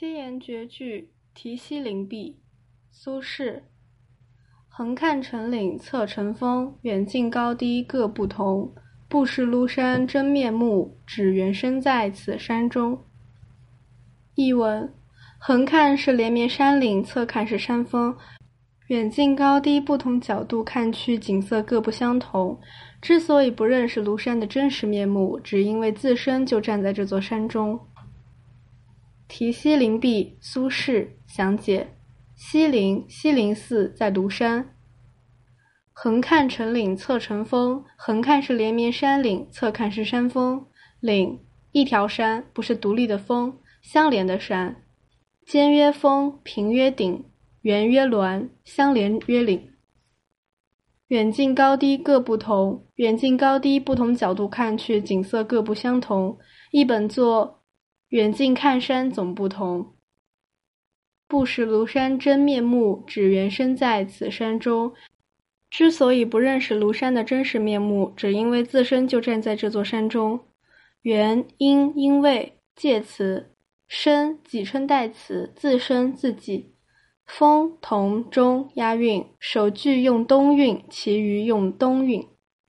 七言绝句《题西林壁》苏轼。横看成岭侧成峰，远近高低各不同。不识庐山真面目，只缘身在此山中。译文：横看是连绵山岭，侧看是山峰，远近高低不同角度看去，景色各不相同。之所以不认识庐山的真实面目，只因为自身就站在这座山中。题西林壁，苏轼详解。西林，西林寺在庐山。横看成岭侧成峰，横看是连绵山岭，侧看是山峰。岭，一条山，不是独立的峰，相连的山。尖曰峰，平曰顶，圆曰峦，相连曰岭。远近高低各不同，远近高低不同角度看去，景色各不相同。一本作远近看山总不同。不识庐山真面目，只缘身在此山中。之所以不认识庐山的真实面目，只因为自身就站在这座山中。原因因为介词，身己称代词，自身自己。风同中押韵，首句用东韵，其余用东韵。